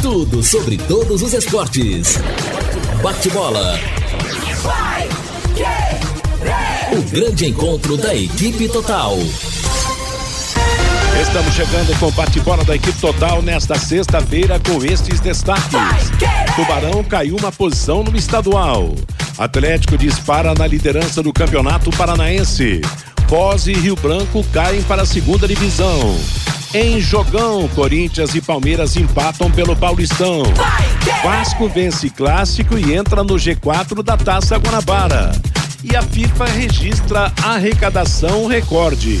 Tudo sobre todos os esportes. Bate-bola. O grande encontro da equipe total. Estamos chegando com o bate-bola da equipe total nesta sexta-feira com estes destaques. Tubarão caiu uma posição no estadual. Atlético dispara na liderança do Campeonato Paranaense. Foz e Rio Branco caem para a segunda divisão. Em jogão, Corinthians e Palmeiras empatam pelo Paulistão. Vasco vence clássico e entra no G4 da Taça Guanabara. E a FIFA registra arrecadação recorde.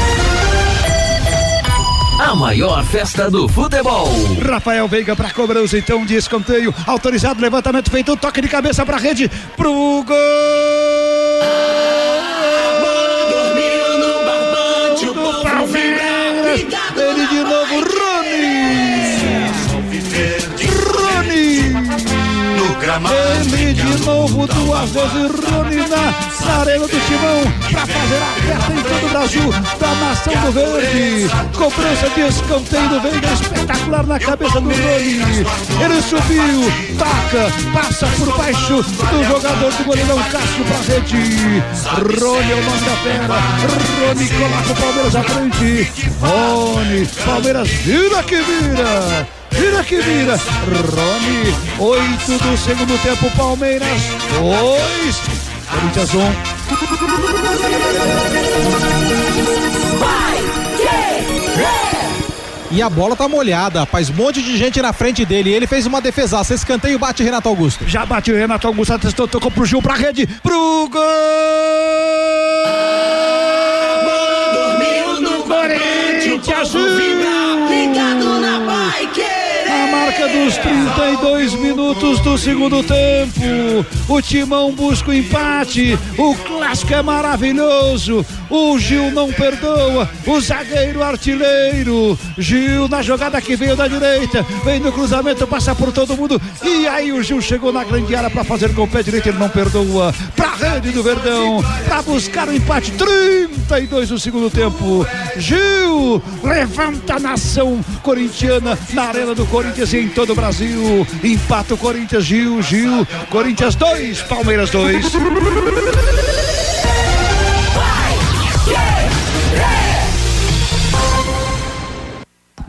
A maior festa do futebol. Rafael Veiga para cobrança, então de escanteio. Autorizado, levantamento feito, toque de cabeça para rede. Pro gol! No. Ele de novo, Rony! Rony! Ele de novo, duas vezes, Rony na, na arena do Timão, pra fazer a festa em todo o Brasil, da nação do verde. Cobrança de escanteio do Veiga, espetacular na cabeça do Rony. Ele subiu, taca, passa por baixo do jogador do goleirão Cássio pra rede. Rony é o nome da fera. Rony coloca o Palmeiras à frente. Rony, Palmeiras vira que vira. Vira que vira. Rony, oito do segundo tempo, Palmeiras, dois. Corinthians um. E a bola tá molhada, rapaz. Um monte de gente na frente dele. Ele fez uma defesaça. Escanteio bate Renato Augusto. Já bateu Renato Augusto, testou, tocou pro Gil, pra rede, pro gol! Dormiu no barbante, dos 32 minutos do segundo tempo, o Timão busca o empate. O clássico é maravilhoso. O Gil não perdoa. O zagueiro artilheiro. Gil na jogada que veio da direita. Vem no cruzamento, passa por todo mundo. E aí o Gil chegou na grande área para fazer com o pé direito. Ele não perdoa. Pra rede do Verdão. Pra buscar o empate. 32 do segundo tempo. Gil levanta a nação corintiana na arena do Corinthians em todo o Brasil. Empata o Corinthians, Gil, Gil. Corinthians 2, Palmeiras 2.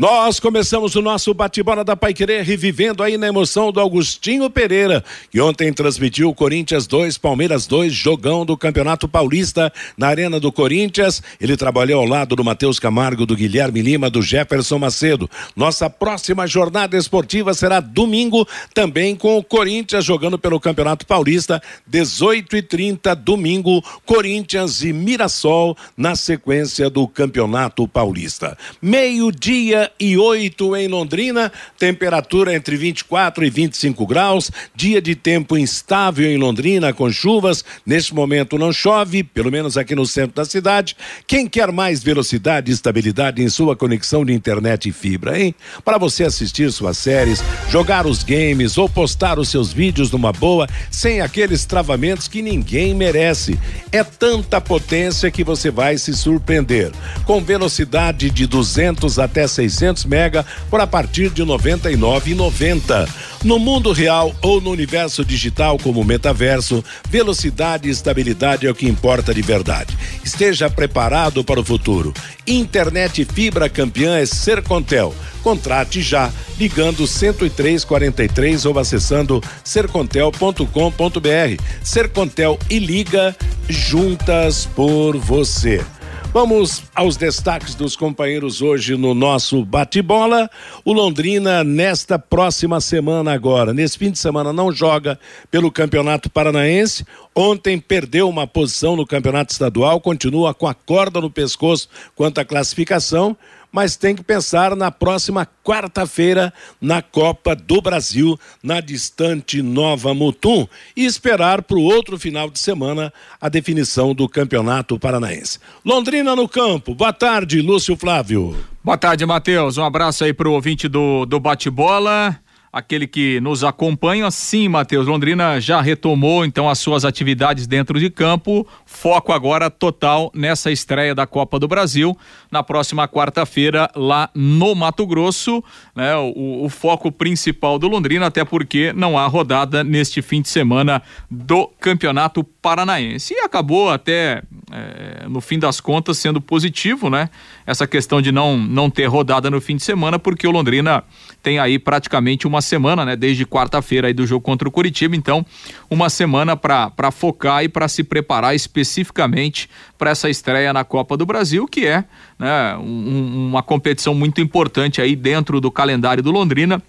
Nós começamos o nosso bate-bola da Paiquerê, revivendo aí na emoção do Augustinho Pereira, que ontem transmitiu o Corinthians 2, Palmeiras 2, jogão do Campeonato Paulista na Arena do Corinthians. Ele trabalhou ao lado do Matheus Camargo, do Guilherme Lima, do Jefferson Macedo. Nossa próxima jornada esportiva será domingo, também com o Corinthians jogando pelo Campeonato Paulista, 18 e 30 domingo, Corinthians e Mirassol na sequência do Campeonato Paulista. Meio-dia e 8 em Londrina, temperatura entre 24 e 25 graus, dia de tempo instável em Londrina com chuvas. Neste momento não chove, pelo menos aqui no centro da cidade. Quem quer mais velocidade e estabilidade em sua conexão de internet e fibra, hein? Para você assistir suas séries, jogar os games ou postar os seus vídeos numa boa, sem aqueles travamentos que ninguém merece. É tanta potência que você vai se surpreender. Com velocidade de 200 até 600 mega por a partir de R$ 99,90. No mundo real ou no universo digital como metaverso, velocidade e estabilidade é o que importa de verdade. Esteja preparado para o futuro. Internet fibra campeã é Sercontel. Contrate já, ligando 10343 ou acessando sercontel.com.br. Sercontel e liga juntas por você. Vamos aos destaques dos companheiros hoje no nosso bate-bola. O Londrina, nesta próxima semana agora, nesse fim de semana, não joga pelo Campeonato Paranaense. Ontem perdeu uma posição no Campeonato Estadual, continua com a corda no pescoço quanto à classificação mas tem que pensar na próxima quarta-feira na Copa do Brasil, na distante Nova Mutum, e esperar para o outro final de semana a definição do Campeonato Paranaense. Londrina no campo. Boa tarde, Lúcio Flávio. Boa tarde, Matheus. Um abraço aí para o ouvinte do, do bate-bola aquele que nos acompanha. Sim, Matheus, Londrina já retomou então as suas atividades dentro de campo. Foco agora total nessa estreia da Copa do Brasil na próxima quarta-feira lá no Mato Grosso, né? O, o, foco principal do Londrina, até porque não há rodada neste fim de semana do Campeonato Paranaense. E acabou até é, no fim das contas sendo positivo, né? Essa questão de não não ter rodada no fim de semana, porque o Londrina tem aí praticamente uma semana, né? Desde quarta-feira aí do jogo contra o Curitiba, então uma semana para focar e para se preparar especificamente para essa estreia na Copa do Brasil, que é né, um, uma competição muito importante aí dentro do calendário do Londrina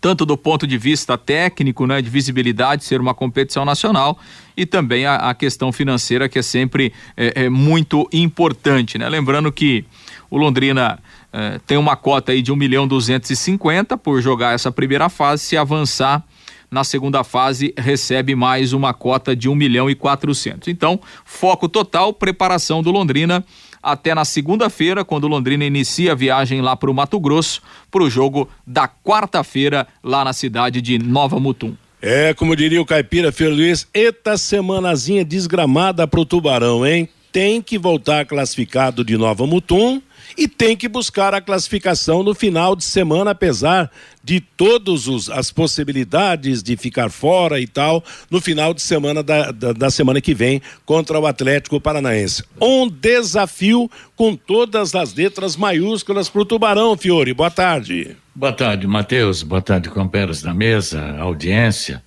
tanto do ponto de vista técnico, né, de visibilidade, ser uma competição nacional, e também a, a questão financeira, que é sempre é, é muito importante. Né? Lembrando que o Londrina é, tem uma cota aí de 1 milhão 250 por jogar essa primeira fase. Se avançar na segunda fase, recebe mais uma cota de 1 milhão e 400. Então, foco total, preparação do Londrina até na segunda-feira, quando o Londrina inicia a viagem lá para o Mato Grosso, para o jogo da quarta-feira, lá na cidade de Nova Mutum. É, como diria o caipira Filho Luiz, eita semanazinha desgramada pro Tubarão, hein? Tem que voltar classificado de Nova Mutum e tem que buscar a classificação no final de semana, apesar de todas as possibilidades de ficar fora e tal, no final de semana da, da, da, semana que vem contra o Atlético Paranaense. Um desafio com todas as letras maiúsculas para o Tubarão, Fiore. Boa tarde. Boa tarde, Matheus. Boa tarde, companheiros da mesa, audiência.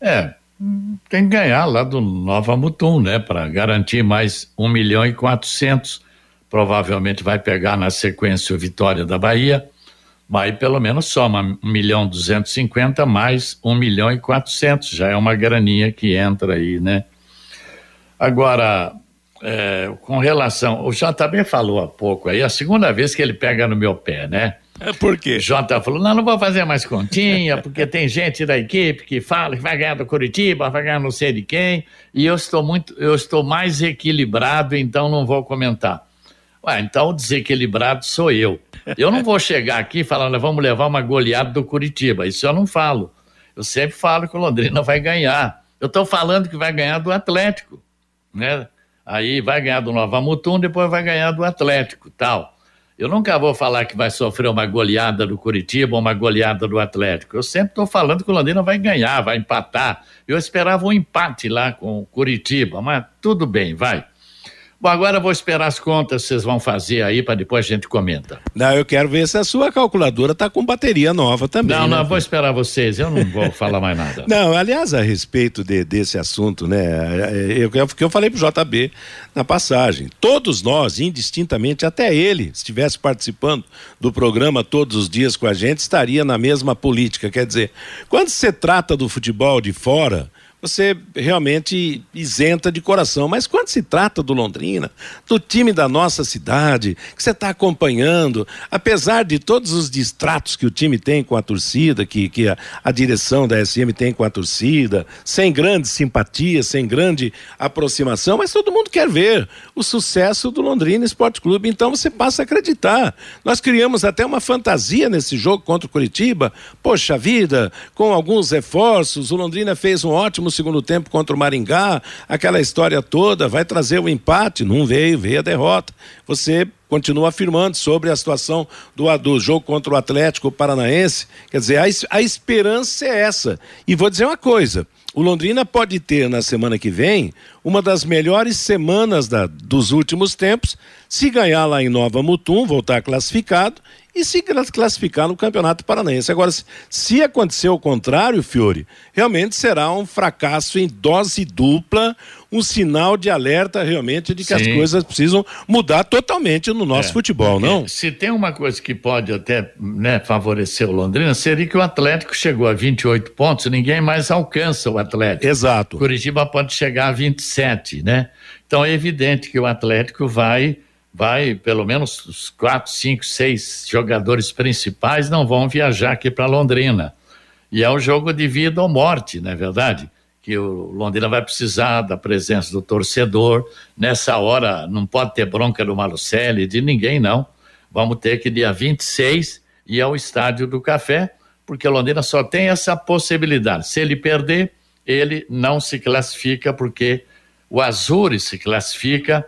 É, tem que ganhar lá do Nova Mutum, né, para garantir mais um milhão e quatrocentos provavelmente vai pegar na sequência o Vitória da Bahia, mas pelo menos soma 1 milhão 250 mais 1 milhão e 400, já é uma graninha que entra aí, né? Agora, é, com relação, o JB falou há pouco aí, a segunda vez que ele pega no meu pé, né? É por quê? O Jota falou: não, não vou fazer mais continha, porque tem gente da equipe que fala que vai ganhar do Curitiba, vai ganhar não sei de quem, e eu estou muito, eu estou mais equilibrado, então não vou comentar. Ué, então o desequilibrado sou eu. Eu não vou chegar aqui falando, vamos levar uma goleada do Curitiba. Isso eu não falo. Eu sempre falo que o Londrina vai ganhar. Eu estou falando que vai ganhar do Atlético, né? Aí vai ganhar do Nova Mutum, depois vai ganhar do Atlético, tal. Eu nunca vou falar que vai sofrer uma goleada do Curitiba ou uma goleada do Atlético. Eu sempre estou falando que o Londrina vai ganhar, vai empatar. Eu esperava um empate lá com o Curitiba, mas tudo bem, vai. Bom, agora eu vou esperar as contas que vocês vão fazer aí para depois a gente comenta. Não, eu quero ver se a sua calculadora está com bateria nova também. Não, né? não, vou esperar vocês, eu não vou falar mais nada. Não, aliás, a respeito de, desse assunto, né, eu, eu, eu falei pro JB na passagem, todos nós, indistintamente, até ele, se estivesse participando do programa todos os dias com a gente, estaria na mesma política, quer dizer, quando você trata do futebol de fora, você realmente isenta de coração. Mas quando se trata do Londrina, do time da nossa cidade, que você está acompanhando, apesar de todos os distratos que o time tem com a torcida, que, que a, a direção da SM tem com a torcida, sem grande simpatia, sem grande aproximação, mas todo mundo quer ver o sucesso do Londrina Esporte Clube. Então você passa a acreditar. Nós criamos até uma fantasia nesse jogo contra o Curitiba. Poxa vida, com alguns reforços, o Londrina fez um ótimo no segundo tempo contra o Maringá, aquela história toda, vai trazer o empate, não veio, veio a derrota. Você continua afirmando sobre a situação do, do jogo contra o Atlético Paranaense. Quer dizer, a, a esperança é essa. E vou dizer uma coisa: o Londrina pode ter na semana que vem uma das melhores semanas da, dos últimos tempos, se ganhar lá em Nova Mutum, voltar classificado e se classificar no Campeonato Paranaense. Agora, se acontecer o contrário, Fiore, realmente será um fracasso em dose dupla, um sinal de alerta realmente de que Sim. as coisas precisam mudar totalmente no nosso é, futebol, não? Se tem uma coisa que pode até né, favorecer o Londrina, seria que o Atlético chegou a 28 pontos, ninguém mais alcança o Atlético. Exato. Curitiba pode chegar a 27, né? Então é evidente que o Atlético vai vai, pelo menos os quatro, cinco, seis jogadores principais não vão viajar aqui para Londrina. E é um jogo de vida ou morte, não é verdade? Que o Londrina vai precisar da presença do torcedor. Nessa hora, não pode ter bronca do Malucelli, de ninguém, não. Vamos ter que, dia 26, ir ao Estádio do Café, porque o Londrina só tem essa possibilidade. Se ele perder, ele não se classifica, porque o Azures se classifica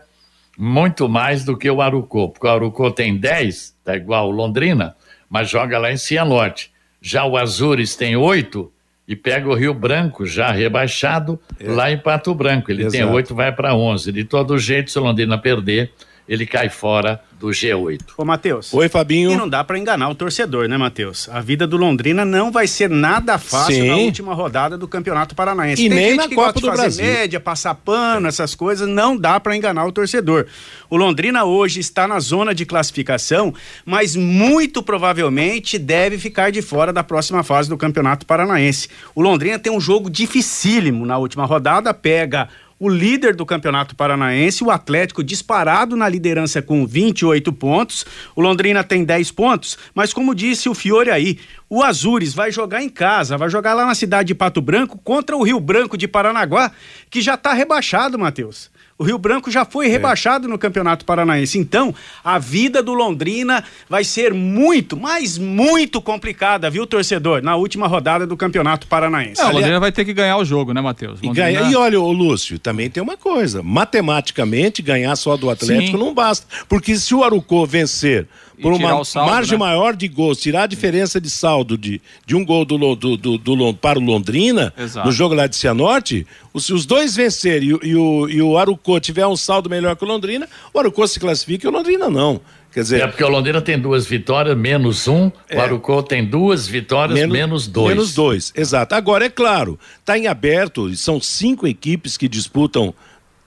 muito mais do que o Arucô, porque o Arucô tem 10, tá igual Londrina, mas joga lá em Cianorte. Já o Azures tem 8 e pega o Rio Branco, já rebaixado, é. lá em Pato Branco. Ele Exato. tem 8, vai para 11. De todo jeito, se o Londrina perder, ele cai fora do G8. Ô, Matheus. Oi, Fabinho. E não dá para enganar o torcedor, né, Matheus? A vida do Londrina não vai ser nada fácil Sim. na última rodada do Campeonato Paranaense. E Tem nem na que Copa do fazer Brasil. média, passar pano, essas coisas, não dá para enganar o torcedor. O Londrina hoje está na zona de classificação, mas muito provavelmente deve ficar de fora da próxima fase do Campeonato Paranaense. O Londrina tem um jogo dificílimo na última rodada, pega o líder do Campeonato Paranaense, o Atlético disparado na liderança com 28 pontos. O Londrina tem 10 pontos, mas como disse o Fiore aí, o Azures vai jogar em casa, vai jogar lá na cidade de Pato Branco contra o Rio Branco de Paranaguá, que já está rebaixado, Matheus. O Rio Branco já foi é. rebaixado no Campeonato Paranaense. Então, a vida do Londrina vai ser muito, mas muito complicada, viu, torcedor? Na última rodada do Campeonato Paranaense. É, o Londrina vai ter que ganhar o jogo, né, Matheus? E, ganha... e olha, o Lúcio, também tem uma coisa. Matematicamente, ganhar só do Atlético Sim. não basta. Porque se o Arucô vencer por uma saldo, margem né? maior de gols, tirar a diferença de saldo de, de um gol do, do, do, do para o Londrina, Exato. no jogo lá de Cianorte, os, os dois vencerem e, e, o, e o Arucô tiver um saldo melhor que o Londrina, o Arucô se classifica e o Londrina não. Quer dizer, é porque o Londrina tem duas vitórias, menos um. É, o Arucô tem duas vitórias, menos, menos dois. Menos dois, exato. Agora, é claro, está em aberto, são cinco equipes que disputam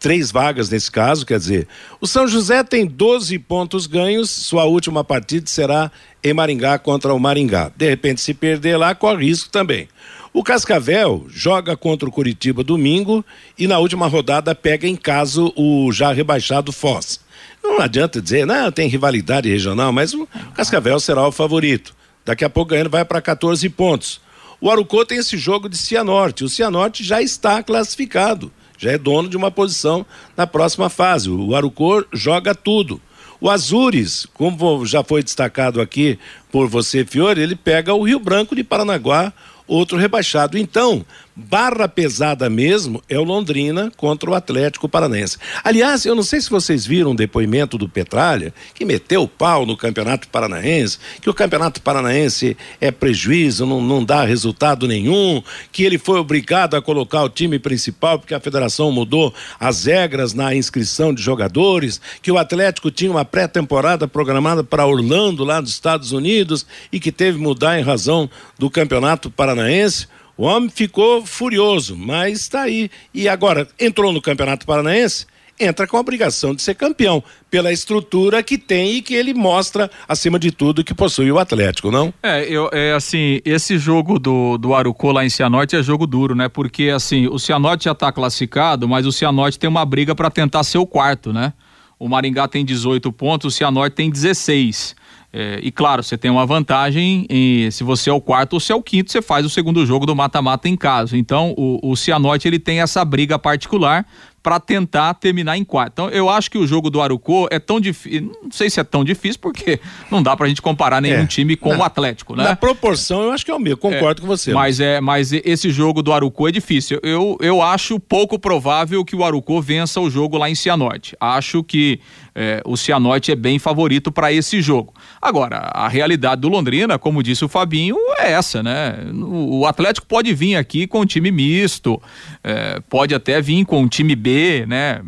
três vagas nesse caso, quer dizer, o São José tem 12 pontos ganhos, sua última partida será em Maringá contra o Maringá. De repente, se perder lá, corre risco também. O Cascavel joga contra o Curitiba domingo e na última rodada pega em caso o já rebaixado Foz. Não adianta dizer, não, tem rivalidade regional, mas o Cascavel será o favorito. Daqui a pouco ganhando vai para 14 pontos. O Arucô tem esse jogo de Cianorte. O Cianorte já está classificado já é dono de uma posição na próxima fase. O Arucor joga tudo. O Azures, como já foi destacado aqui por você, Fiore, ele pega o Rio Branco de Paranaguá, outro rebaixado. Então, barra pesada mesmo é o Londrina contra o Atlético Paranaense. Aliás, eu não sei se vocês viram o depoimento do Petralha, que meteu o pau no Campeonato Paranaense, que o Campeonato Paranaense é prejuízo, não, não dá resultado nenhum, que ele foi obrigado a colocar o time principal porque a federação mudou as regras na inscrição de jogadores, que o Atlético tinha uma pré-temporada programada para Orlando, lá nos Estados Unidos, e que teve que mudar em razão do Campeonato Paranaense. O homem ficou furioso, mas está aí. E agora, entrou no Campeonato Paranaense, entra com a obrigação de ser campeão, pela estrutura que tem e que ele mostra, acima de tudo, que possui o Atlético, não? É, eu, é assim, esse jogo do, do Arucô lá em Cianorte é jogo duro, né? Porque, assim, o Cianorte já está classificado, mas o Cianorte tem uma briga para tentar ser o quarto, né? O Maringá tem 18 pontos, o Cianorte tem 16. É, e claro, você tem uma vantagem em, se você é o quarto ou se é o quinto, você faz o segundo jogo do mata-mata em casa. Então, o, o Cianorte ele tem essa briga particular para tentar terminar em quarto. Então, eu acho que o jogo do Arucô é tão difícil, não sei se é tão difícil, porque não dá pra gente comparar nenhum é. time com na, o Atlético, né? Na proporção, eu acho que é o mesmo, concordo é, com você. Mas é, mas esse jogo do Arucô é difícil. Eu, eu acho pouco provável que o Arucô vença o jogo lá em Cianorte. Acho que é, o Cianorte é bem favorito para esse jogo. Agora, a realidade do Londrina, como disse o Fabinho, é essa, né? O, Atlético pode vir aqui com um time misto, é, pode até vir com um time B né?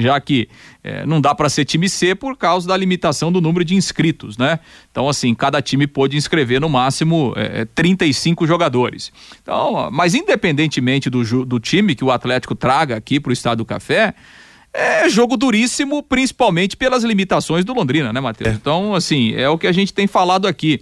Já que é, não dá para ser time C por causa da limitação do número de inscritos, né? Então, assim, cada time pôde inscrever no máximo é, 35 jogadores. Então, mas independentemente do, do time que o Atlético traga aqui para o Estado do Café, é jogo duríssimo, principalmente pelas limitações do Londrina, né, Matheus? É. Então, assim, é o que a gente tem falado aqui.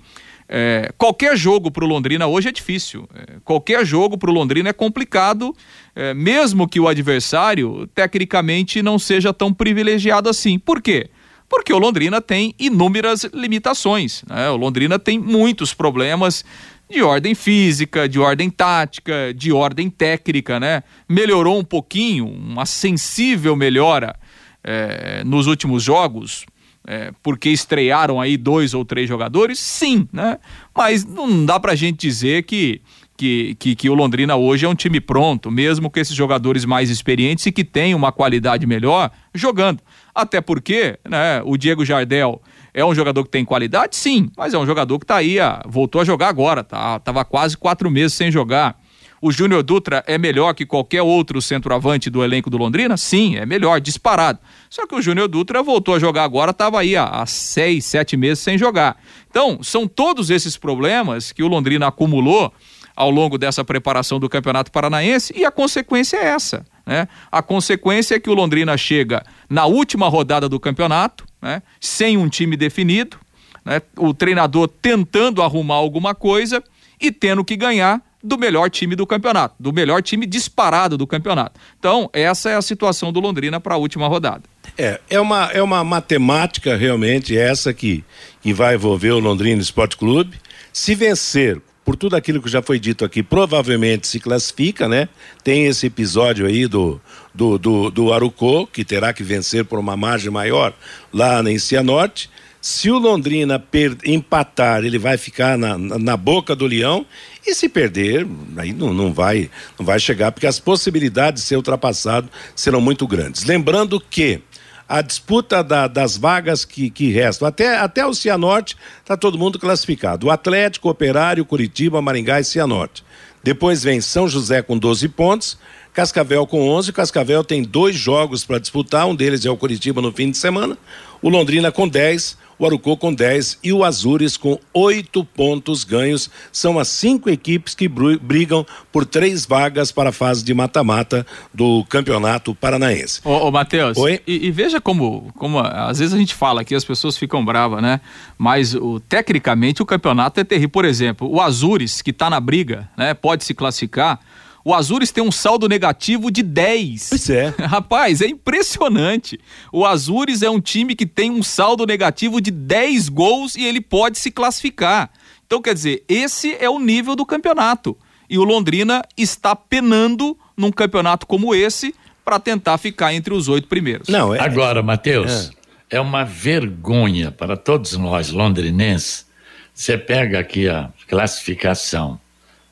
É, qualquer jogo para o Londrina hoje é difícil. É, qualquer jogo para o Londrina é complicado, é, mesmo que o adversário tecnicamente não seja tão privilegiado assim. Por quê? Porque o Londrina tem inúmeras limitações. Né? O Londrina tem muitos problemas de ordem física, de ordem tática, de ordem técnica, né? Melhorou um pouquinho, uma sensível melhora é, nos últimos jogos, é, porque estrearam aí dois ou três jogadores, sim, né? Mas não dá pra gente dizer que, que, que, que o Londrina hoje é um time pronto, mesmo com esses jogadores mais experientes e que tem uma qualidade melhor jogando. Até porque, né, o Diego Jardel é um jogador que tem qualidade, sim, mas é um jogador que tá aí, ah, voltou a jogar agora, tá? Tava quase quatro meses sem jogar. O Júnior Dutra é melhor que qualquer outro centroavante do elenco do Londrina? Sim, é melhor, disparado. Só que o Júnior Dutra voltou a jogar agora, estava aí há, seis, sete meses sem jogar. Então, são todos esses problemas que o Londrina acumulou ao longo dessa preparação do Campeonato Paranaense e a consequência é essa. Né? A consequência é que o Londrina chega na última rodada do campeonato, né? sem um time definido, né? o treinador tentando arrumar alguma coisa e tendo que ganhar do melhor time do campeonato, do melhor time disparado do campeonato. Então, essa é a situação do Londrina para a última rodada. É, é uma, é uma matemática realmente essa que, que vai envolver o Londrina Esporte Clube. Se vencer, por tudo aquilo que já foi dito aqui, provavelmente se classifica, né? Tem esse episódio aí do, do, do, do Arucô, que terá que vencer por uma margem maior lá na Cianorte. Se o Londrina empatar, ele vai ficar na, na, na, boca do leão. E se perder, aí não, não, vai, não vai chegar, porque as possibilidades de ser ultrapassado serão muito grandes. Lembrando que a disputa da, das vagas que, que restam, até, até o Cianorte, está todo mundo classificado. O Atlético, Operário, Curitiba, Maringá e Cianorte. Depois vem São José com 12 pontos, Cascavel com 11. Cascavel tem dois jogos para disputar, um deles é o Curitiba no fim de semana. O Londrina com 10, o Arucô com 10 e o Azures com oito pontos ganhos. São as cinco equipes que brigam por três vagas para a fase de mata-mata do Campeonato Paranaense. Ô, ô Matheus, e, e, veja como, como às vezes a gente fala aqui, as pessoas ficam bravas, né? Mas o, tecnicamente o campeonato é terrível. Por exemplo, o Azures, que está na briga, né? Pode se classificar o Azures tem um saldo negativo de 10. Pois é. Rapaz, é impressionante. O Azures é um time que tem um saldo negativo de 10 gols e ele pode se classificar. Então, quer dizer, esse é o nível do campeonato. E o Londrina está penando num campeonato como esse para tentar ficar entre os oito primeiros. Não, é... Agora, Matheus, é. é uma vergonha para todos nós londrinenses. Você pega aqui a classificação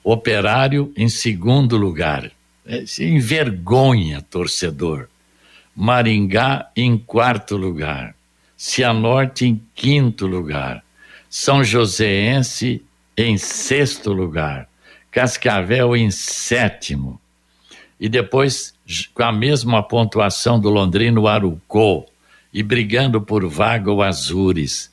Operário em segundo lugar. É, envergonha, torcedor. Maringá em quarto lugar. Cianorte em quinto lugar. São Joséense em sexto lugar. Cascavel em sétimo. E depois, com a mesma pontuação do Londrino Arucô. E brigando por vaga o Azures.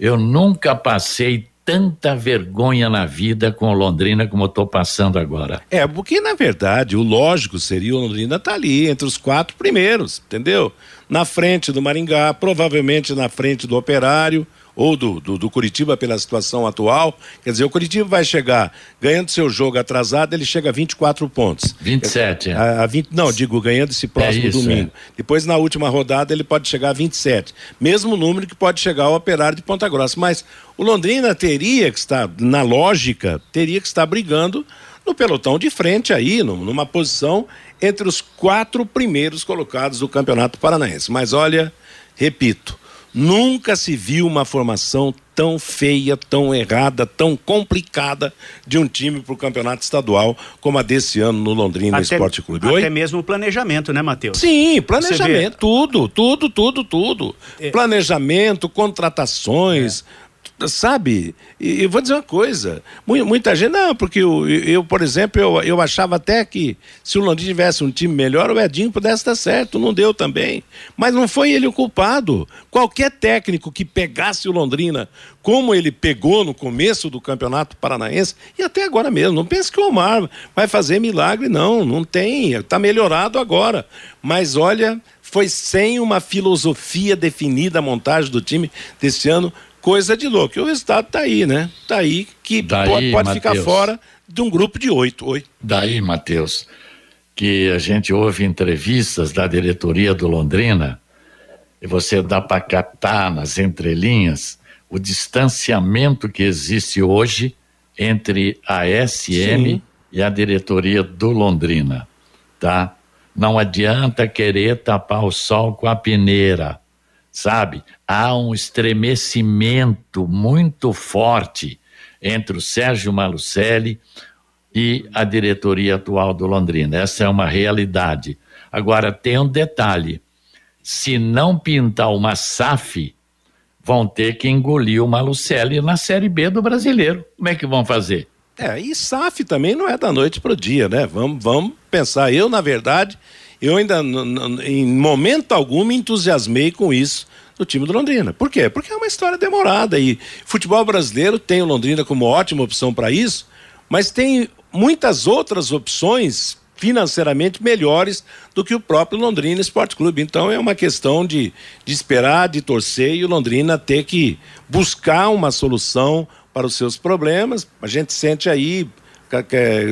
Eu nunca passei tanta vergonha na vida com Londrina como eu estou passando agora. É, porque na verdade o lógico seria o Londrina estar tá ali entre os quatro primeiros, entendeu? Na frente do Maringá, provavelmente na frente do Operário, ou do, do, do, Curitiba pela situação atual. Quer dizer, o Curitiba vai chegar ganhando seu jogo atrasado, ele chega a 24 pontos. 27, é. A, a 20, não, digo, ganhando esse próximo é isso, domingo. É. Depois, na última rodada, ele pode chegar a 27. Mesmo número que pode chegar ao Operário de Ponta Grossa. Mas o Londrina teria que estar, na lógica, teria que estar brigando no pelotão de frente aí, numa posição entre os quatro primeiros colocados do Campeonato Paranaense. Mas olha, repito, Nunca se viu uma formação tão feia, tão errada, tão complicada de um time para o campeonato estadual como a desse ano no Londrina até, Esporte Clube. Oi? Até mesmo o planejamento, né, Matheus? Sim, planejamento, tudo, tudo, tudo, tudo. É. Planejamento, contratações. É sabe? E vou dizer uma coisa: muita gente, não, porque eu, eu por exemplo, eu, eu achava até que se o Londrina tivesse um time melhor, o Edinho pudesse dar certo, não deu também. Mas não foi ele o culpado. Qualquer técnico que pegasse o Londrina como ele pegou no começo do Campeonato Paranaense, e até agora mesmo, não pense que o Omar vai fazer milagre, não, não tem, está melhorado agora. Mas olha, foi sem uma filosofia definida a montagem do time desse ano coisa de louco. E o resultado está aí, né? Está aí que Daí, pode, pode ficar fora de um grupo de oito. Oi. Daí, Matheus, que a gente ouve entrevistas da diretoria do Londrina, e você dá para captar nas entrelinhas o distanciamento que existe hoje entre a SM Sim. e a diretoria do Londrina, tá? Não adianta querer tapar o sol com a peneira, sabe? Há um estremecimento muito forte entre o Sérgio Malucelli e a diretoria atual do Londrina. Essa é uma realidade. Agora, tem um detalhe: se não pintar uma SAF, vão ter que engolir o Malucelli na Série B do brasileiro. Como é que vão fazer? É, e SAF também não é da noite para o dia, né? Vamos, vamos pensar. Eu, na verdade, eu ainda, em momento algum, me entusiasmei com isso do time do Londrina. Por quê? Porque é uma história demorada e futebol brasileiro tem o Londrina como ótima opção para isso, mas tem muitas outras opções financeiramente melhores do que o próprio Londrina Esporte Clube. Então é uma questão de, de esperar, de torcer e o Londrina ter que buscar uma solução para os seus problemas. A gente sente aí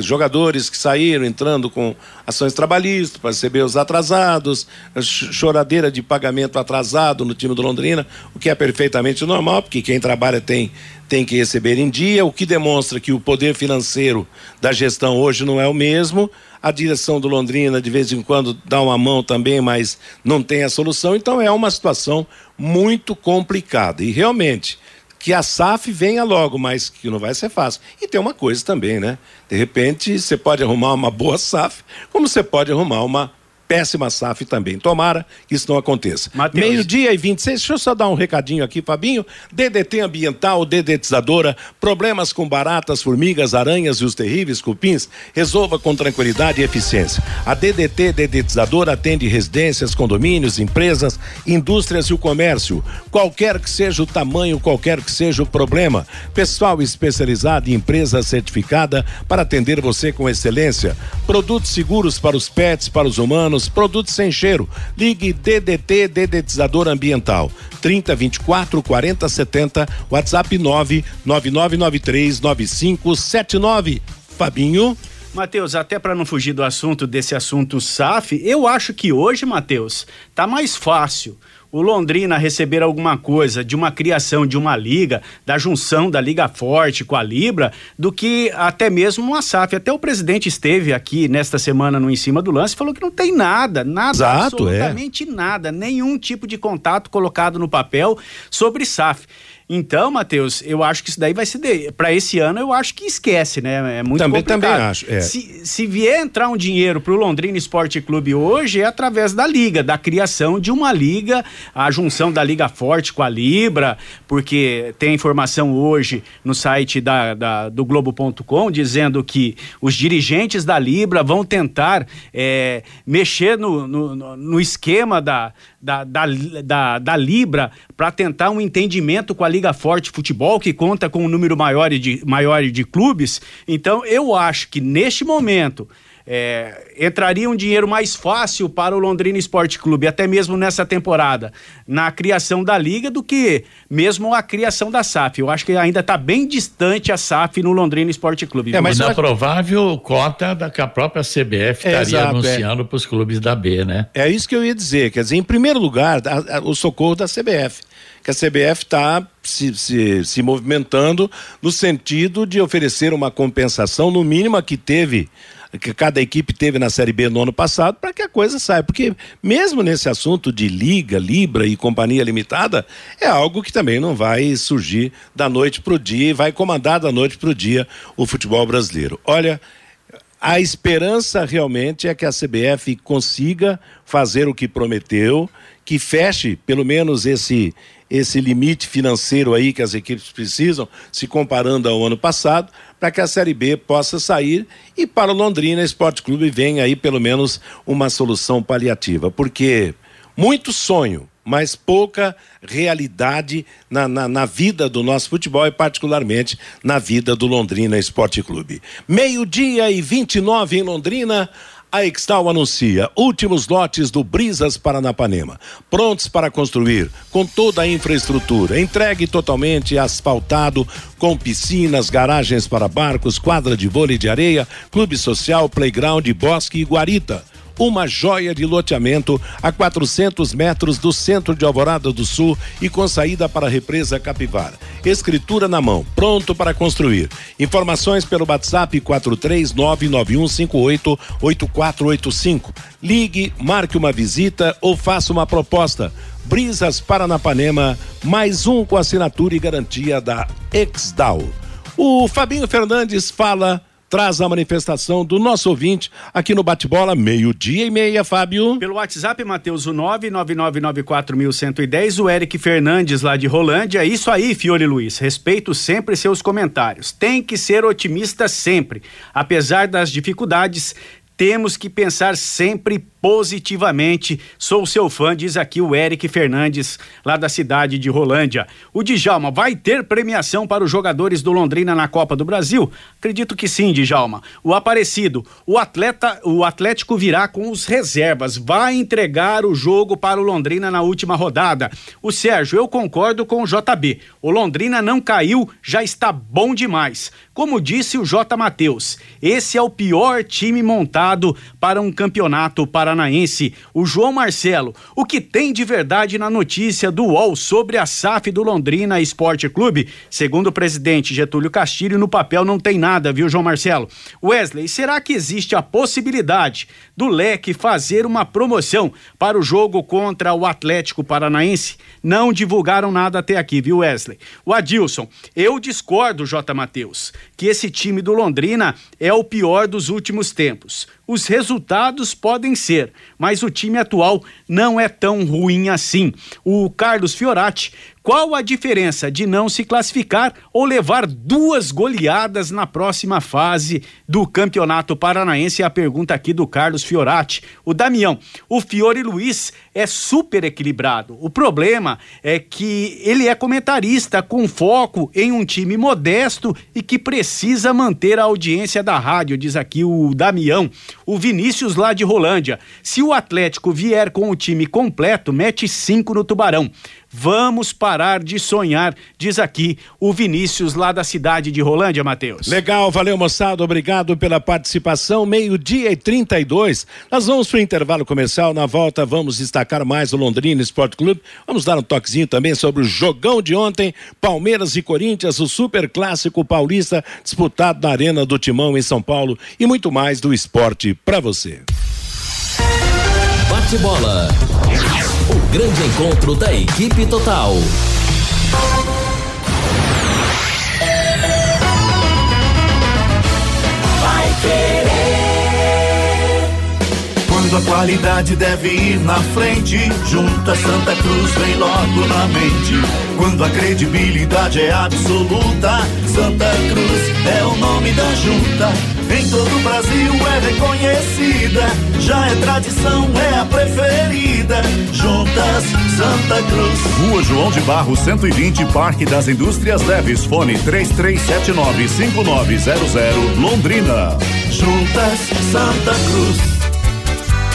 jogadores que saíram entrando com ações trabalhistas para receber os atrasados, choradeira de pagamento atrasado no time do Londrina, o que é perfeitamente normal, porque quem trabalha tem, tem que receber em dia, o que demonstra que o poder financeiro da gestão hoje não é o mesmo. A direção do Londrina de vez em quando dá uma mão também, mas não tem a solução, então é uma situação muito complicada. E realmente, que a SAF venha logo, mas que não vai ser fácil. E tem uma coisa também, né? De repente, você pode arrumar uma boa SAF, como você pode arrumar uma péssima SAF também. Tomara que isso não aconteça. Meio-dia e 26, deixa eu só dar um recadinho aqui, Fabinho. DDT Ambiental, dedetizadora, problemas com baratas, formigas, aranhas e os terríveis cupins, resolva com tranquilidade e eficiência. A DDT Dedetizadora atende residências, condomínios, empresas, indústrias e o comércio. Qualquer que seja o tamanho, qualquer que seja o problema. Pessoal especializado em empresa certificada para atender você com excelência. Produtos seguros para os pets, para os humanos produtos sem cheiro. Ligue DDT Dedetizador Ambiental 30 24 40 70, WhatsApp 99993 9579. Fabinho. Matheus, até para não fugir do assunto desse assunto SAF, eu acho que hoje, Matheus, tá mais fácil o Londrina receber alguma coisa de uma criação de uma liga, da junção da Liga Forte com a Libra, do que até mesmo uma SAF. Até o presidente esteve aqui nesta semana no Em Cima do Lance e falou que não tem nada, nada, Exato, é. absolutamente é. nada, nenhum tipo de contato colocado no papel sobre SAF. Então, Matheus, eu acho que isso daí vai ser para esse ano, eu acho que esquece, né? É muito também, complicado. Também acho. É. Se, se vier entrar um dinheiro para o Londrina Esporte Clube hoje, é através da liga, da criação de uma liga, a junção da Liga Forte com a Libra, porque tem informação hoje no site da, da do Globo.com dizendo que os dirigentes da Libra vão tentar é, mexer no, no, no esquema da, da, da, da, da Libra para tentar um entendimento com a Liga Forte Futebol, que conta com um número maior de, maior de clubes. Então, eu acho que neste momento é, entraria um dinheiro mais fácil para o Londrina Esporte Clube, até mesmo nessa temporada, na criação da liga, do que mesmo a criação da SAF. Eu acho que ainda está bem distante a SAF no Londrina Esporte Clube. É, mas na provável cota da que a própria CBF estaria Exato, é. anunciando é. para os clubes da B, né? É isso que eu ia dizer. Quer dizer, em primeiro lugar, a, a, o socorro da CBF que a CBF está se, se, se movimentando no sentido de oferecer uma compensação, no mínimo a que teve que cada equipe teve na Série B no ano passado, para que a coisa saia. Porque mesmo nesse assunto de Liga, Libra e Companhia Limitada, é algo que também não vai surgir da noite para o dia e vai comandar da noite para o dia o futebol brasileiro. Olha, a esperança realmente é que a CBF consiga fazer o que prometeu, que feche pelo menos esse esse limite financeiro aí que as equipes precisam, se comparando ao ano passado, para que a Série B possa sair e para o Londrina Esporte Clube venha aí pelo menos uma solução paliativa, porque muito sonho, mas pouca realidade na, na, na, vida do nosso futebol e particularmente na vida do Londrina Esporte Clube. Meio-dia e 29 em Londrina. A Extal anuncia. Últimos lotes do Brisas Paranapanema, prontos para construir, com toda a infraestrutura, entregue totalmente asfaltado, com piscinas, garagens para barcos, quadra de vôlei de areia, clube social, playground, bosque e guarita uma joia de loteamento a 400 metros do centro de Alvorada do Sul e com saída para a represa Capivara. Escritura na mão, pronto para construir. Informações pelo WhatsApp 43991588485. Ligue, marque uma visita ou faça uma proposta. Brisas Paranapanema, mais um com assinatura e garantia da Exdal. O Fabinho Fernandes fala traz a manifestação do nosso ouvinte aqui no Bate-Bola, meio-dia e meia, Fábio. Pelo WhatsApp, Matheus, o 99994110, o Eric Fernandes, lá de Rolândia. É isso aí, Fiore Luiz. Respeito sempre seus comentários. Tem que ser otimista sempre. Apesar das dificuldades, temos que pensar sempre positivamente. Sou seu fã, diz aqui o Eric Fernandes, lá da cidade de Rolândia. O Djalma, vai ter premiação para os jogadores do Londrina na Copa do Brasil? Acredito que sim, Djalma. O Aparecido, o atleta, o Atlético virá com os reservas, vai entregar o jogo para o Londrina na última rodada. O Sérgio, eu concordo com o JB. O Londrina não caiu, já está bom demais. Como disse o J. Matheus, esse é o pior time montado para um campeonato para Paranaense, o João Marcelo. O que tem de verdade na notícia do UOL sobre a SAF do Londrina Esporte Clube? Segundo o presidente Getúlio Castilho, no papel não tem nada, viu, João Marcelo? Wesley, será que existe a possibilidade do Leque fazer uma promoção para o jogo contra o Atlético Paranaense? Não divulgaram nada até aqui, viu, Wesley? O Adilson, eu discordo, J. Matheus, que esse time do Londrina é o pior dos últimos tempos. Os resultados podem ser, mas o time atual não é tão ruim assim. O Carlos Fiorati qual a diferença de não se classificar ou levar duas goleadas na próxima fase do Campeonato Paranaense? É a pergunta aqui do Carlos Fiorati. O Damião, o Fiore Luiz é super equilibrado. O problema é que ele é comentarista com foco em um time modesto e que precisa manter a audiência da rádio, diz aqui o Damião. O Vinícius lá de Rolândia. Se o Atlético vier com o time completo, mete cinco no Tubarão. Vamos parar de sonhar, diz aqui o Vinícius lá da cidade de Rolândia, Matheus. Legal, valeu moçada, obrigado pela participação. Meio-dia e 32. Nós vamos para o intervalo comercial. Na volta, vamos destacar mais o Londrina Esporte Clube. Vamos dar um toquezinho também sobre o jogão de ontem: Palmeiras e Corinthians, o super clássico paulista disputado na Arena do Timão em São Paulo e muito mais do esporte para você. Bate bola. O grande encontro da equipe total. Vai querer. Quando a qualidade deve ir na frente, junta Santa Cruz vem logo na mente. Quando a credibilidade é absoluta, Santa Cruz é o nome da junta em todo o Brasil é reconhecida. Já é tradição, é a preferida. Juntas Santa Cruz. Rua João de Barro 120, Parque das Indústrias Leves. Fone 33795900, Londrina. Juntas Santa Cruz.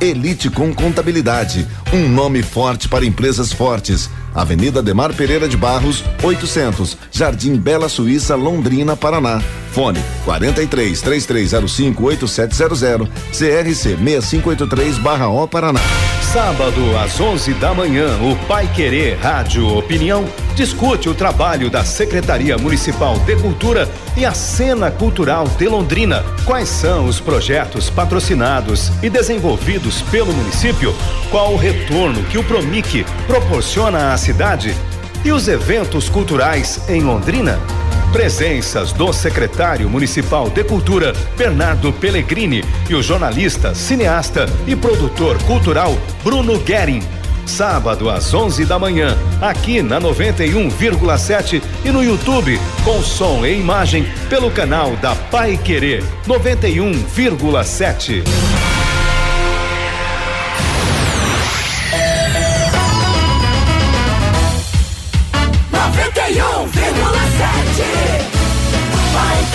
Elite com Contabilidade, um nome forte para empresas fortes. Avenida Demar Pereira de Barros, 800, Jardim Bela Suíça, Londrina, Paraná. Fone 43 3305 8700, CRC 6583/O Paraná. Sábado às 11 da manhã, o Pai Querer Rádio Opinião discute o trabalho da Secretaria Municipal de Cultura e a cena cultural de Londrina. Quais são os projetos patrocinados e desenvolvidos pelo município? Qual o retorno que o Promic proporciona à cidade? E os eventos culturais em Londrina? Presenças do secretário municipal de Cultura, Bernardo Pellegrini, e o jornalista, cineasta e produtor cultural, Bruno Guerin. sábado às 11 da manhã, aqui na 91,7 e no YouTube, com som e imagem pelo canal da Pai Querer 91,7.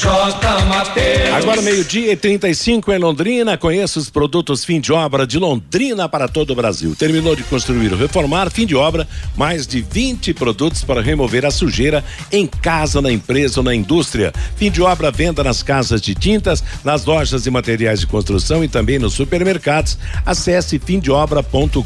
J. Mateus. Agora meio-dia e 35 em Londrina. Conheça os produtos fim de obra de Londrina para todo o Brasil. Terminou de construir ou reformar, fim de obra, mais de 20 produtos para remover a sujeira em casa, na empresa ou na indústria. Fim de obra, venda nas casas de tintas, nas lojas de materiais de construção e também nos supermercados. Acesse fimdeobra.com.br.